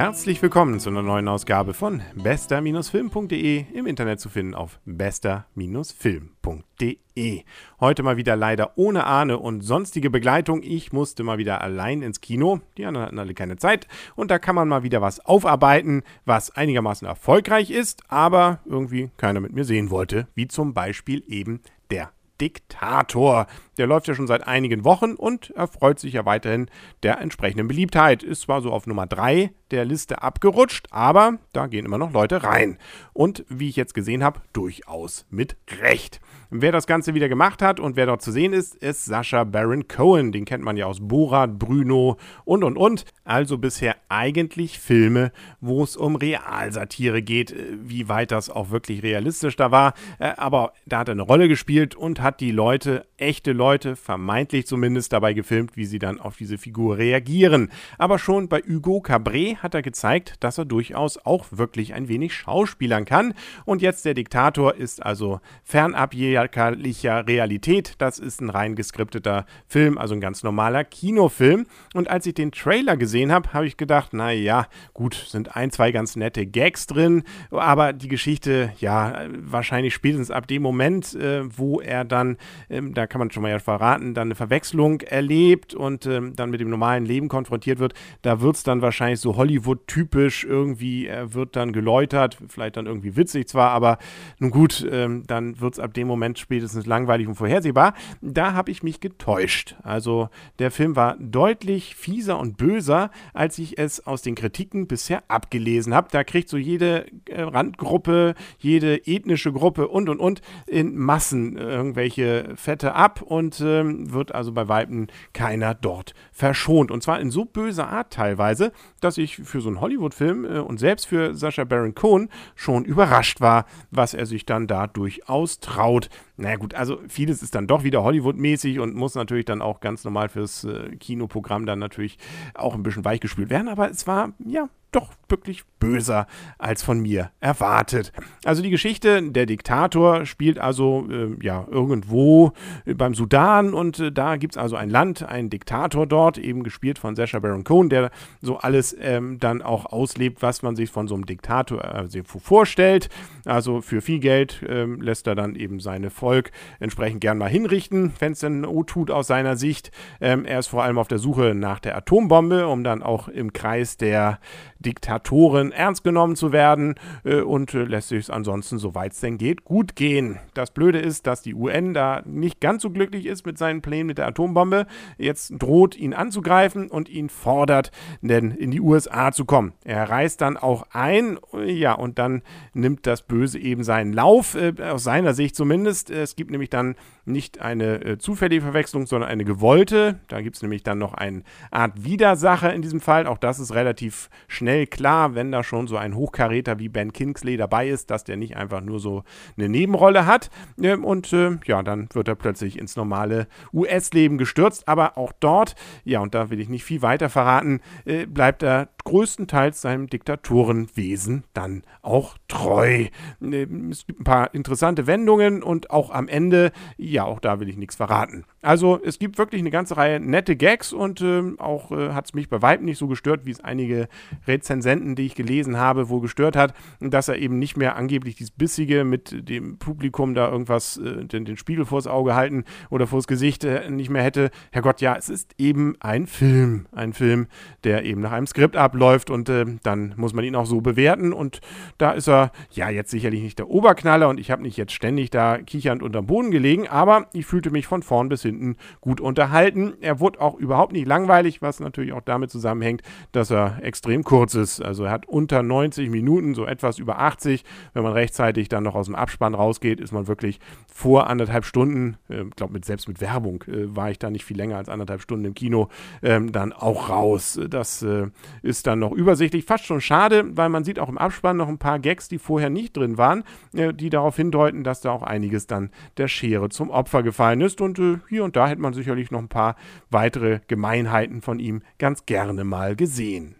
Herzlich willkommen zu einer neuen Ausgabe von bester-film.de im Internet zu finden auf bester-film.de. Heute mal wieder leider ohne Ahne und sonstige Begleitung. Ich musste mal wieder allein ins Kino. Die anderen hatten alle keine Zeit. Und da kann man mal wieder was aufarbeiten, was einigermaßen erfolgreich ist, aber irgendwie keiner mit mir sehen wollte. Wie zum Beispiel eben der Diktator. Der läuft ja schon seit einigen Wochen und erfreut sich ja weiterhin der entsprechenden Beliebtheit. Ist zwar so auf Nummer 3 der Liste abgerutscht, aber da gehen immer noch Leute rein. Und wie ich jetzt gesehen habe, durchaus mit Recht. Wer das Ganze wieder gemacht hat und wer dort zu sehen ist, ist Sascha Baron Cohen. Den kennt man ja aus Borat, Bruno und und und. Also bisher eigentlich Filme, wo es um Realsatire geht, äh, wie weit das auch wirklich realistisch da war. Äh, aber da hat er eine Rolle gespielt und hat die Leute, echte Leute, vermeintlich zumindest dabei gefilmt, wie sie dann auf diese Figur reagieren. Aber schon bei Hugo Cabret hat er gezeigt, dass er durchaus auch wirklich ein wenig schauspielern kann. Und jetzt der Diktator ist also fernab patriarchalischer Realität. Das ist ein rein geskripteter Film, also ein ganz normaler Kinofilm. Und als ich den Trailer gesehen habe, habe ich gedacht, naja, gut, sind ein, zwei ganz nette Gags drin, aber die Geschichte, ja, wahrscheinlich spätestens ab dem Moment, äh, wo er dann, ähm, da kann man schon mal ja verraten, dann eine Verwechslung erlebt und ähm, dann mit dem normalen Leben konfrontiert wird, da wird es dann wahrscheinlich so Hollywood-typisch irgendwie, er wird dann geläutert, vielleicht dann irgendwie witzig zwar, aber nun gut, ähm, dann wird es ab dem Moment spätestens langweilig und vorhersehbar. Da habe ich mich getäuscht. Also der Film war deutlich fieser und böser, als ich es aus den Kritiken bisher abgelesen habe. Da kriegt so jede äh, Randgruppe, jede ethnische Gruppe und und und in Massen irgendwelche Fette ab und ähm, wird also bei Weitem keiner dort verschont. Und zwar in so böser Art teilweise, dass ich für so einen Hollywood-Film äh, und selbst für Sascha Baron Cohen schon überrascht war, was er sich dann da durchaus traut naja gut, also vieles ist dann doch wieder Hollywood-mäßig und muss natürlich dann auch ganz normal fürs äh, Kinoprogramm dann natürlich auch ein bisschen weichgespült werden, aber es war, ja, doch wirklich böser als von mir erwartet. Also die Geschichte, der Diktator spielt also äh, ja irgendwo beim Sudan und äh, da gibt es also ein Land, einen Diktator dort, eben gespielt von Sacha Baron Cohen, der so alles ähm, dann auch auslebt, was man sich von so einem Diktator äh, vorstellt. Also für viel Geld ähm, lässt er dann eben seine Volk entsprechend gern mal hinrichten, wenn es denn Not tut aus seiner Sicht. Ähm, er ist vor allem auf der Suche nach der Atombombe, um dann auch im Kreis der Diktatoren ernst genommen zu werden äh, und äh, lässt sich es ansonsten, soweit es denn geht, gut gehen. Das Blöde ist, dass die UN da nicht ganz so glücklich ist mit seinen Plänen mit der Atombombe. Jetzt droht ihn anzugreifen und ihn fordert, denn in die USA zu kommen. Er reist dann auch ein, ja, und dann nimmt das Böse eben seinen Lauf, äh, aus seiner Sicht zumindest. Es gibt nämlich dann nicht eine äh, zufällige Verwechslung, sondern eine gewollte. Da gibt es nämlich dann noch eine Art Widersacher in diesem Fall. Auch das ist relativ schnell klar, wenn da schon so ein Hochkaräter wie Ben Kingsley dabei ist, dass der nicht einfach nur so eine Nebenrolle hat. Ähm, und äh, ja, dann wird er plötzlich ins normale US-Leben gestürzt. Aber auch dort, ja, und da will ich nicht viel weiter verraten, äh, bleibt er größtenteils seinem Diktatorenwesen dann auch treu. Ähm, es gibt ein paar interessante Wendungen und auch am Ende, ja, auch da will ich nichts verraten. Also es gibt wirklich eine ganze Reihe nette Gags und äh, auch äh, hat es mich bei Weitem nicht so gestört, wie es einige Rezensenten, die ich gelesen habe, wohl gestört hat, dass er eben nicht mehr angeblich dieses Bissige mit dem Publikum da irgendwas, äh, den, den, Spiegel vors Auge halten oder vors Gesicht äh, nicht mehr hätte. Herrgott, ja, es ist eben ein Film. Ein Film, der eben nach einem Skript abläuft und äh, dann muss man ihn auch so bewerten und da ist er, ja, jetzt sicherlich nicht der Oberknaller und ich habe nicht jetzt ständig da kichernd unterm Boden gelegen, aber ich fühlte mich von vorn bis hinten gut unterhalten. Er wurde auch überhaupt nicht langweilig, was natürlich auch damit zusammenhängt, dass er extrem kurz ist. Also er hat unter 90 Minuten, so etwas über 80. Wenn man rechtzeitig dann noch aus dem Abspann rausgeht, ist man wirklich vor anderthalb Stunden, ich äh, glaube mit, selbst mit Werbung äh, war ich da nicht viel länger als anderthalb Stunden im Kino, ähm, dann auch raus. Das äh, ist dann noch übersichtlich. Fast schon schade, weil man sieht auch im Abspann noch ein paar Gags, die vorher nicht drin waren, äh, die darauf hindeuten, dass da auch einiges dann der Schere zum Opfer gefallen ist. Und äh, hier und da hätte man sicherlich noch ein paar weitere Gemeinheiten von ihm ganz gerne mal gesehen.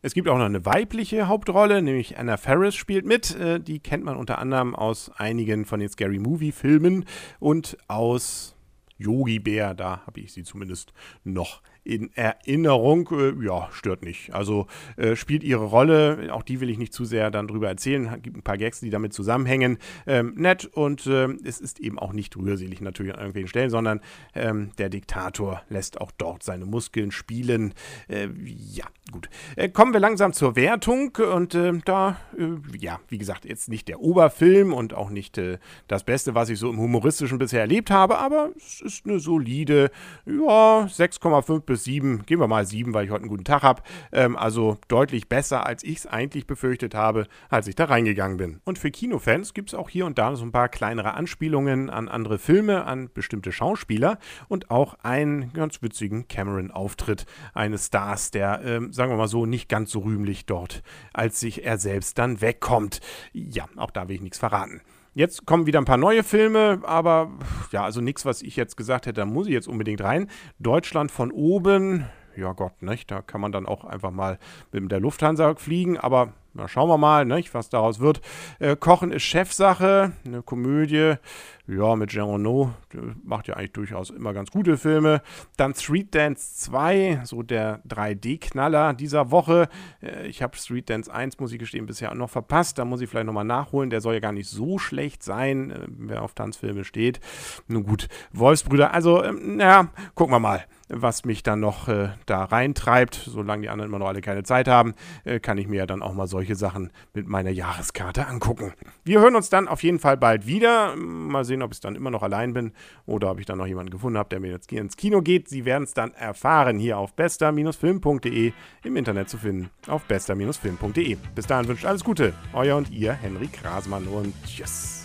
Es gibt auch noch eine weibliche Hauptrolle, nämlich Anna Ferris spielt mit. Äh, die kennt man unter anderem aus einigen von den Scary Movie-Filmen und aus Yogi Bär. Da habe ich sie zumindest noch in Erinnerung. Äh, ja, stört nicht. Also äh, spielt ihre Rolle. Auch die will ich nicht zu sehr dann drüber erzählen. Gibt ein paar Gags, die damit zusammenhängen. Ähm, nett und äh, es ist eben auch nicht rührselig natürlich an irgendwelchen Stellen, sondern ähm, der Diktator lässt auch dort seine Muskeln spielen. Äh, ja, gut. Äh, kommen wir langsam zur Wertung und äh, da, ja, wie gesagt, jetzt nicht der Oberfilm und auch nicht das Beste, was ich so im Humoristischen bisher erlebt habe, aber es ist eine solide, ja, 6,5 bis 7. Gehen wir mal 7, weil ich heute einen guten Tag habe. Ähm, also deutlich besser, als ich es eigentlich befürchtet habe, als ich da reingegangen bin. Und für Kinofans gibt es auch hier und da so ein paar kleinere Anspielungen an andere Filme, an bestimmte Schauspieler und auch einen ganz witzigen Cameron-Auftritt eines Stars, der, ähm, sagen wir mal so, nicht ganz so rühmlich dort, als sich er selbst dann wegkommt. Ja, auch da will ich nichts verraten. Jetzt kommen wieder ein paar neue Filme, aber ja, also nichts, was ich jetzt gesagt hätte, da muss ich jetzt unbedingt rein. Deutschland von oben, ja Gott, nicht? Da kann man dann auch einfach mal mit der Lufthansa fliegen, aber na, schauen wir mal, nicht, was daraus wird. Äh, Kochen ist Chefsache, eine Komödie, ja, mit Jean Renault, macht ja eigentlich durchaus immer ganz gute Filme. Dann Street Dance 2, so der 3D-Knaller dieser Woche. Äh, ich habe Street Dance 1, muss ich gestehen, bisher noch verpasst. Da muss ich vielleicht nochmal nachholen. Der soll ja gar nicht so schlecht sein, äh, wer auf Tanzfilme steht. Nun gut, Wolfsbrüder, also, ähm, naja, gucken wir mal was mich dann noch äh, da reintreibt. Solange die anderen immer noch alle keine Zeit haben, äh, kann ich mir ja dann auch mal solche Sachen mit meiner Jahreskarte angucken. Wir hören uns dann auf jeden Fall bald wieder. Mal sehen, ob ich dann immer noch allein bin oder ob ich dann noch jemanden gefunden habe, der mir jetzt ins Kino geht. Sie werden es dann erfahren hier auf bester-film.de im Internet zu finden. Auf bester-film.de. Bis dahin wünscht alles Gute. Euer und ihr, Henry Krasmann und tschüss.